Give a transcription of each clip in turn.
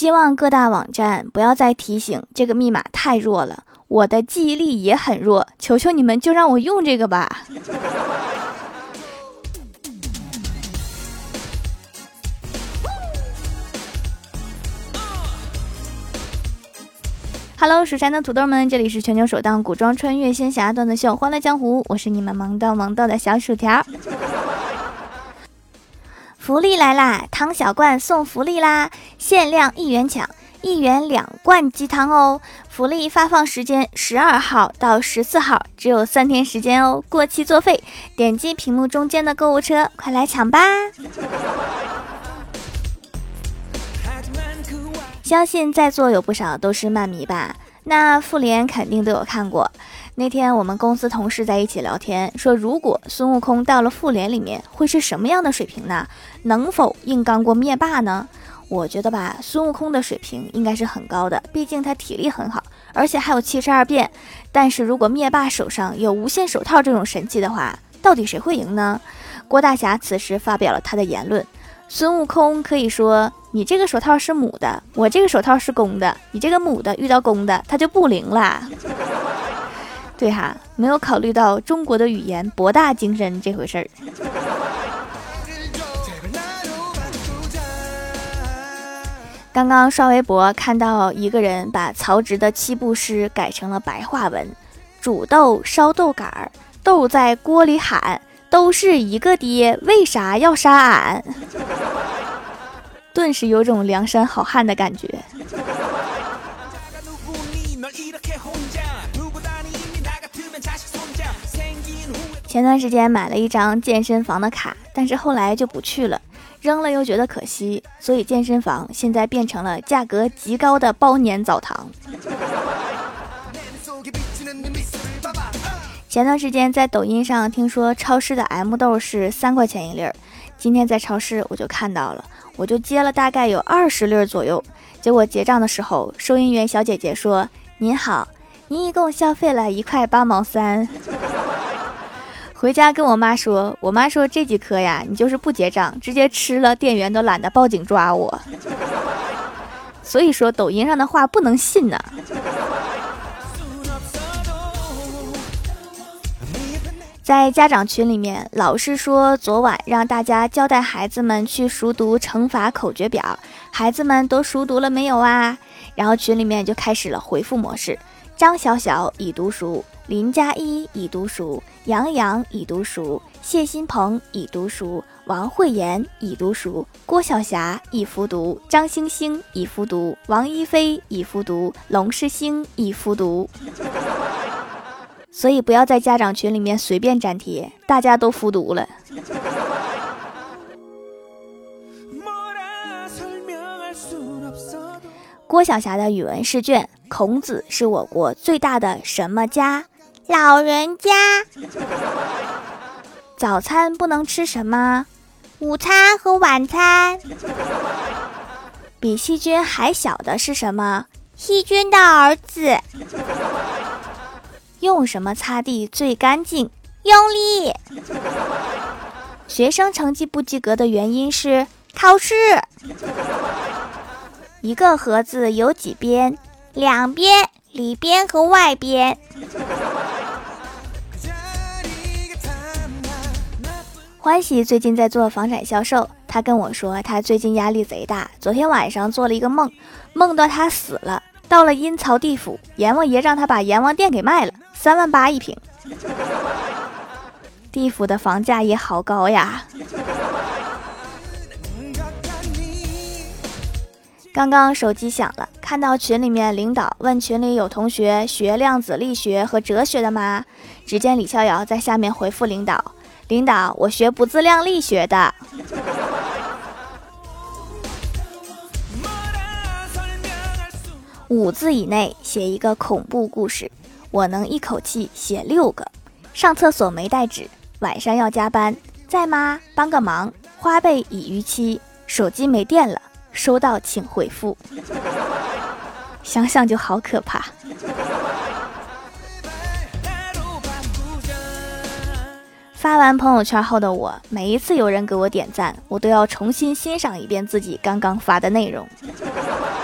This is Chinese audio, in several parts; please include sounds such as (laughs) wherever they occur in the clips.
希望各大网站不要再提醒这个密码太弱了，我的记忆力也很弱，求求你们就让我用这个吧。Hello，蜀山的土豆们，这里是全球首档古装穿越仙侠段子秀《欢乐江湖》，我是你们萌逗萌逗的小薯条。福利来啦！汤小罐送福利啦！限量一元抢，一元两罐鸡汤哦！福利发放时间十二号到十四号，只有三天时间哦，过期作废。点击屏幕中间的购物车，快来抢吧！相信在座有不少都是漫迷吧？那复联肯定都有看过。那天我们公司同事在一起聊天，说如果孙悟空到了复联里面，会是什么样的水平呢？能否硬刚过灭霸呢？我觉得吧，孙悟空的水平应该是很高的，毕竟他体力很好，而且还有七十二变。但是如果灭霸手上有无限手套这种神器的话，到底谁会赢呢？郭大侠此时发表了他的言论。孙悟空可以说：“你这个手套是母的，我这个手套是公的。你这个母的遇到公的，它就不灵了。(laughs) ”对哈，没有考虑到中国的语言博大精深这回事儿。刚刚刷微博看到一个人把曹植的七步诗改成了白话文：“煮豆烧豆杆儿，豆在锅里喊。”都是一个爹，为啥要杀俺？(laughs) 顿时有种梁山好汉的感觉。前段时间买了一张健身房的卡，但是后来就不去了，扔了又觉得可惜，所以健身房现在变成了价格极高的包年澡堂。前段时间在抖音上听说超市的 M 豆是三块钱一粒儿，今天在超市我就看到了，我就接了大概有二十粒左右。结果结账的时候，收银员小姐姐说：“您好，您一共消费了一块八毛三。”回家跟我妈说，我妈说这几颗呀，你就是不结账，直接吃了，店员都懒得报警抓我。所以说抖音上的话不能信呢。在家长群里面，老师说昨晚让大家交代孩子们去熟读乘法口诀表，孩子们都熟读了没有啊？然后群里面就开始了回复模式：张小小已读熟，林佳一已读熟，杨洋已读熟，谢新鹏已读熟，王慧妍已读熟，郭晓霞已复读，张星星已复读，王一飞已复读，龙世星已复读。(laughs) 所以不要在家长群里面随便粘贴，大家都复读了。郭晓霞的语文试卷：孔子是我国最大的什么家？老人家。早餐不能吃什么？午餐和晚餐。比细菌还小的是什么？细菌的儿子。用什么擦地最干净？用力。学生成绩不及格的原因是考试。一个盒子有几边？两边，里边和外边。欢喜最近在做房产销售，他跟我说他最近压力贼大，昨天晚上做了一个梦，梦到他死了，到了阴曹地府，阎王爷让他把阎王殿给卖了。三万八一平，地府的房价也好高呀。刚刚手机响了，看到群里面领导问群里有同学学量子力学和哲学的吗？只见李逍遥在下面回复领导：“领导，我学不自量力学的。”五字以内写一个恐怖故事。我能一口气写六个。上厕所没带纸，晚上要加班，在吗？帮个忙。花呗已逾期，手机没电了，收到请回复。(laughs) 想想就好可怕。发完朋友圈后的我，每一次有人给我点赞，我都要重新欣赏一遍自己刚刚发的内容。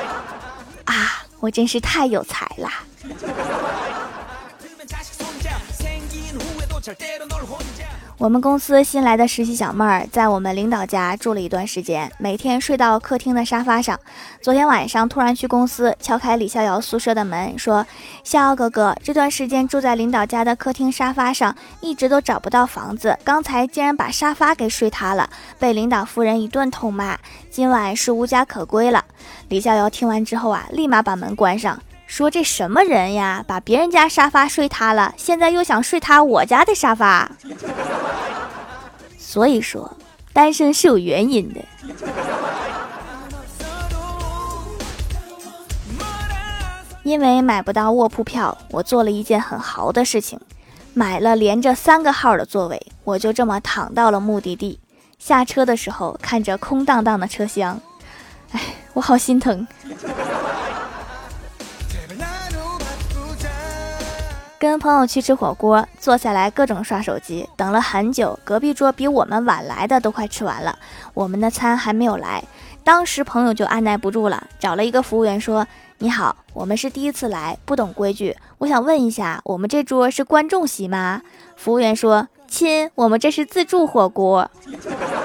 (laughs) 啊我真是太有才了。(laughs) 我们公司新来的实习小妹儿在我们领导家住了一段时间，每天睡到客厅的沙发上。昨天晚上突然去公司敲开李逍遥宿舍的门，说：“逍遥哥哥，这段时间住在领导家的客厅沙发上，一直都找不到房子，刚才竟然把沙发给睡塌了，被领导夫人一顿痛骂，今晚是无家可归了。”李逍遥听完之后啊，立马把门关上。说这什么人呀？把别人家沙发睡塌了，现在又想睡塌我家的沙发。(laughs) 所以说，单身是有原因的。因为买不到卧铺票，我做了一件很豪的事情，买了连着三个号的座位，我就这么躺到了目的地。下车的时候，看着空荡荡的车厢，哎，我好心疼。跟朋友去吃火锅，坐下来各种刷手机，等了很久。隔壁桌比我们晚来的都快吃完了，我们的餐还没有来。当时朋友就按耐不住了，找了一个服务员说：“你好，我们是第一次来，不懂规矩，我想问一下，我们这桌是观众席吗？”服务员说：“亲，我们这是自助火锅。” (laughs)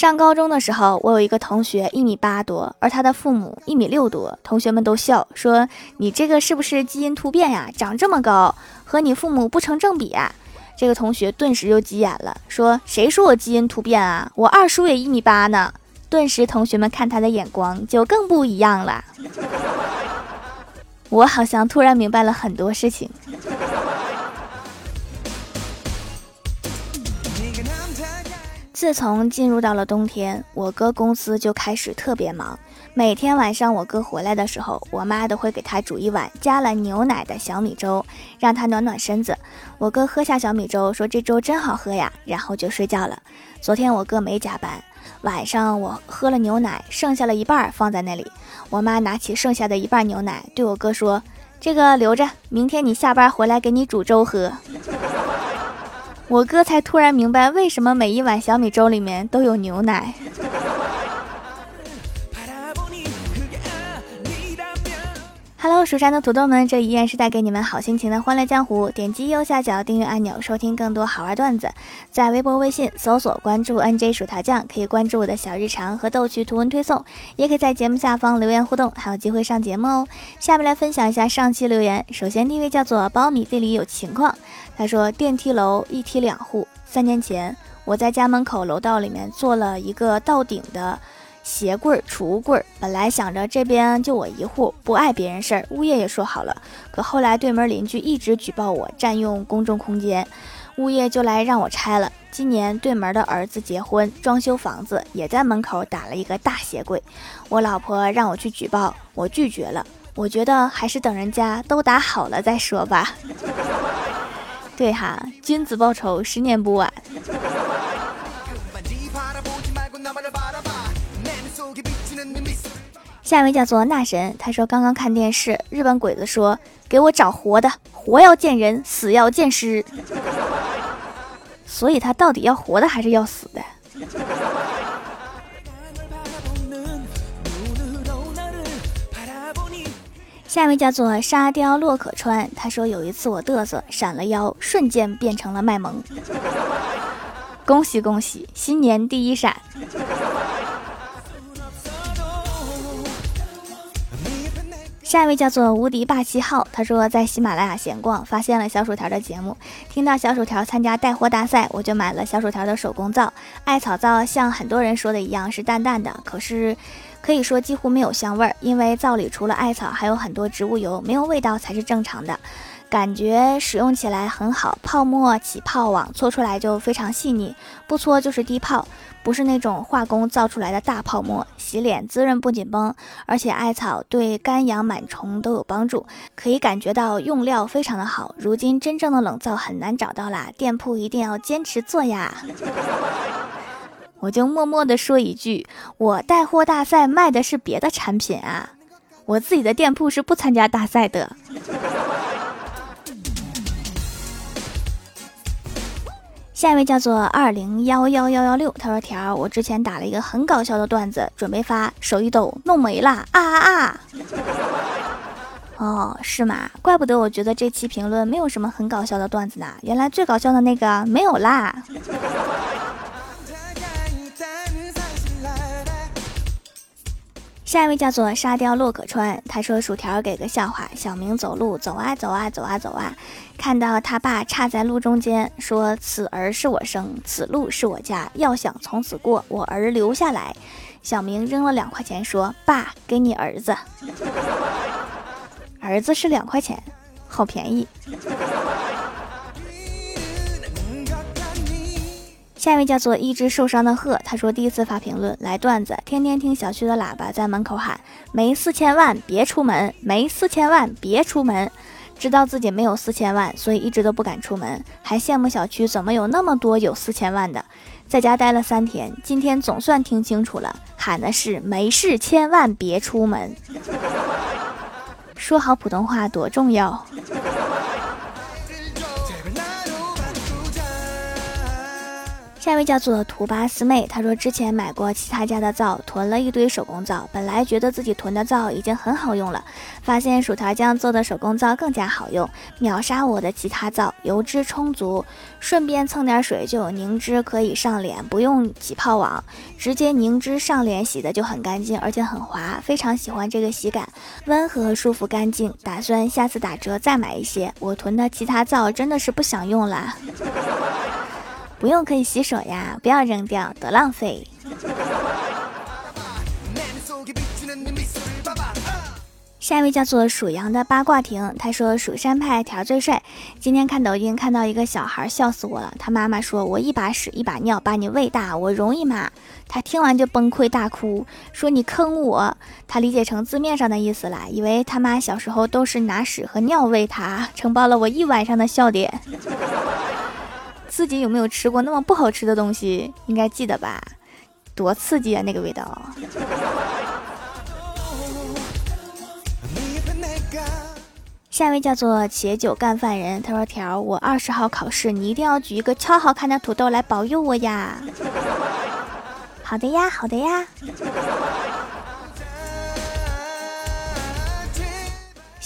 上高中的时候，我有一个同学一米八多，而他的父母一米六多。同学们都笑说：“你这个是不是基因突变呀？长这么高，和你父母不成正比。”啊！”这个同学顿时就急眼了，说：“谁说我基因突变啊？我二叔也一米八呢。”顿时，同学们看他的眼光就更不一样了。(laughs) 我好像突然明白了很多事情。自从进入到了冬天，我哥公司就开始特别忙。每天晚上我哥回来的时候，我妈都会给他煮一碗加了牛奶的小米粥，让他暖暖身子。我哥喝下小米粥，说这粥真好喝呀，然后就睡觉了。昨天我哥没加班，晚上我喝了牛奶，剩下了一半放在那里。我妈拿起剩下的一半牛奶，对我哥说：“这个留着，明天你下班回来给你煮粥喝。” (laughs) 我哥才突然明白，为什么每一碗小米粥里面都有牛奶。Hello，蜀山的土豆们，这依然是带给你们好心情的欢乐江湖。点击右下角订阅按钮，收听更多好玩段子。在微博、微信搜索关注 NJ 薯条酱，可以关注我的小日常和逗趣图文推送，也可以在节目下方留言互动，还有机会上节目哦。下面来分享一下上期留言。首先第一位叫做苞米地里有情况。他说：“电梯楼一梯两户。三年前，我在家门口楼道里面做了一个到顶的鞋柜、储物柜。本来想着这边就我一户，不碍别人事儿。物业也说好了，可后来对门邻居一直举报我占用公众空间，物业就来让我拆了。今年对门的儿子结婚，装修房子，也在门口打了一个大鞋柜。我老婆让我去举报，我拒绝了。我觉得还是等人家都打好了再说吧。(laughs) ”对哈，君子报仇，十年不晚。下一位叫做那神，他说刚刚看电视，日本鬼子说给我找活的，活要见人，死要见尸。所以他到底要活的还是要死的？下一位叫做沙雕洛可川，他说有一次我嘚瑟闪了腰，瞬间变成了卖萌。恭喜恭喜，新年第一闪。下一位叫做无敌霸气号，他说在喜马拉雅闲逛，发现了小薯条的节目，听到小薯条参加带货大赛，我就买了小薯条的手工皂。艾草皂像很多人说的一样是淡淡的，可是。可以说几乎没有香味儿，因为皂里除了艾草，还有很多植物油，没有味道才是正常的。感觉使用起来很好，泡沫起泡网搓出来就非常细腻，不搓就是低泡，不是那种化工造出来的大泡沫。洗脸滋润不紧绷，而且艾草对干痒螨虫都有帮助，可以感觉到用料非常的好。如今真正的冷皂很难找到啦，店铺一定要坚持做呀。我就默默的说一句，我带货大赛卖的是别的产品啊，我自己的店铺是不参加大赛的。下一位叫做二零幺幺幺幺六，他说：“条儿，我之前打了一个很搞笑的段子，准备发，手一抖，弄没了，啊啊啊！” (laughs) 哦，是吗？怪不得我觉得这期评论没有什么很搞笑的段子呢，原来最搞笑的那个没有啦。下一位叫做沙雕洛可川，他说：“薯条给个笑话，小明走路走啊走啊走啊走啊，看到他爸插在路中间，说：‘此儿是我生，此路是我家，要想从此过，我儿留下来。’小明扔了两块钱，说：‘爸，给你儿子，儿子是两块钱，好便宜。’”下一位叫做一只受伤的鹤，他说第一次发评论来段子，天天听小区的喇叭在门口喊没四千万别出门，没四千万别出门，知道自己没有四千万，所以一直都不敢出门，还羡慕小区怎么有那么多有四千万的，在家待了三天，今天总算听清楚了，喊的是没事千万别出门，(laughs) 说好普通话多重要。下一位叫做图巴斯妹，她说之前买过其他家的皂，囤了一堆手工皂。本来觉得自己囤的皂已经很好用了，发现薯条酱做的手工皂更加好用，秒杀我的其他皂，油脂充足，顺便蹭点水就有凝脂可以上脸，不用挤泡网，直接凝脂上脸，洗的就很干净，而且很滑，非常喜欢这个洗感，温和舒服干净。打算下次打折再买一些。我囤的其他皂真的是不想用了。不用，可以洗手呀，不要扔掉，多浪费。下一位叫做属羊的八卦亭，他说蜀山派条最帅。今天看抖音看到一个小孩，笑死我了。他妈妈说：“我一把屎一把尿把你喂大，我容易吗？”他听完就崩溃大哭，说：“你坑我！”他理解成字面上的意思了，以为他妈小时候都是拿屎和尿喂他，承包了我一晚上的笑点。自己有没有吃过那么不好吃的东西？应该记得吧？多刺激啊，那个味道！(laughs) 下一位叫做且酒干饭人，他说：“条，我二十号考试，你一定要举一个超好看的土豆来保佑我呀！”好的呀，好的呀。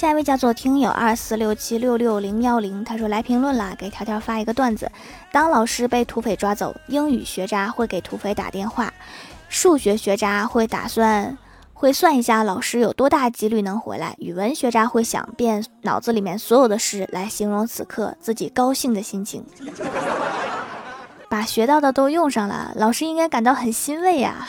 下一位叫做听友二四六七六六零幺零，他说来评论了，给条条发一个段子：当老师被土匪抓走，英语学渣会给土匪打电话，数学学渣会打算会算一下老师有多大几率能回来，语文学渣会想遍脑子里面所有的诗来形容此刻自己高兴的心情，把学到的都用上了，老师应该感到很欣慰呀。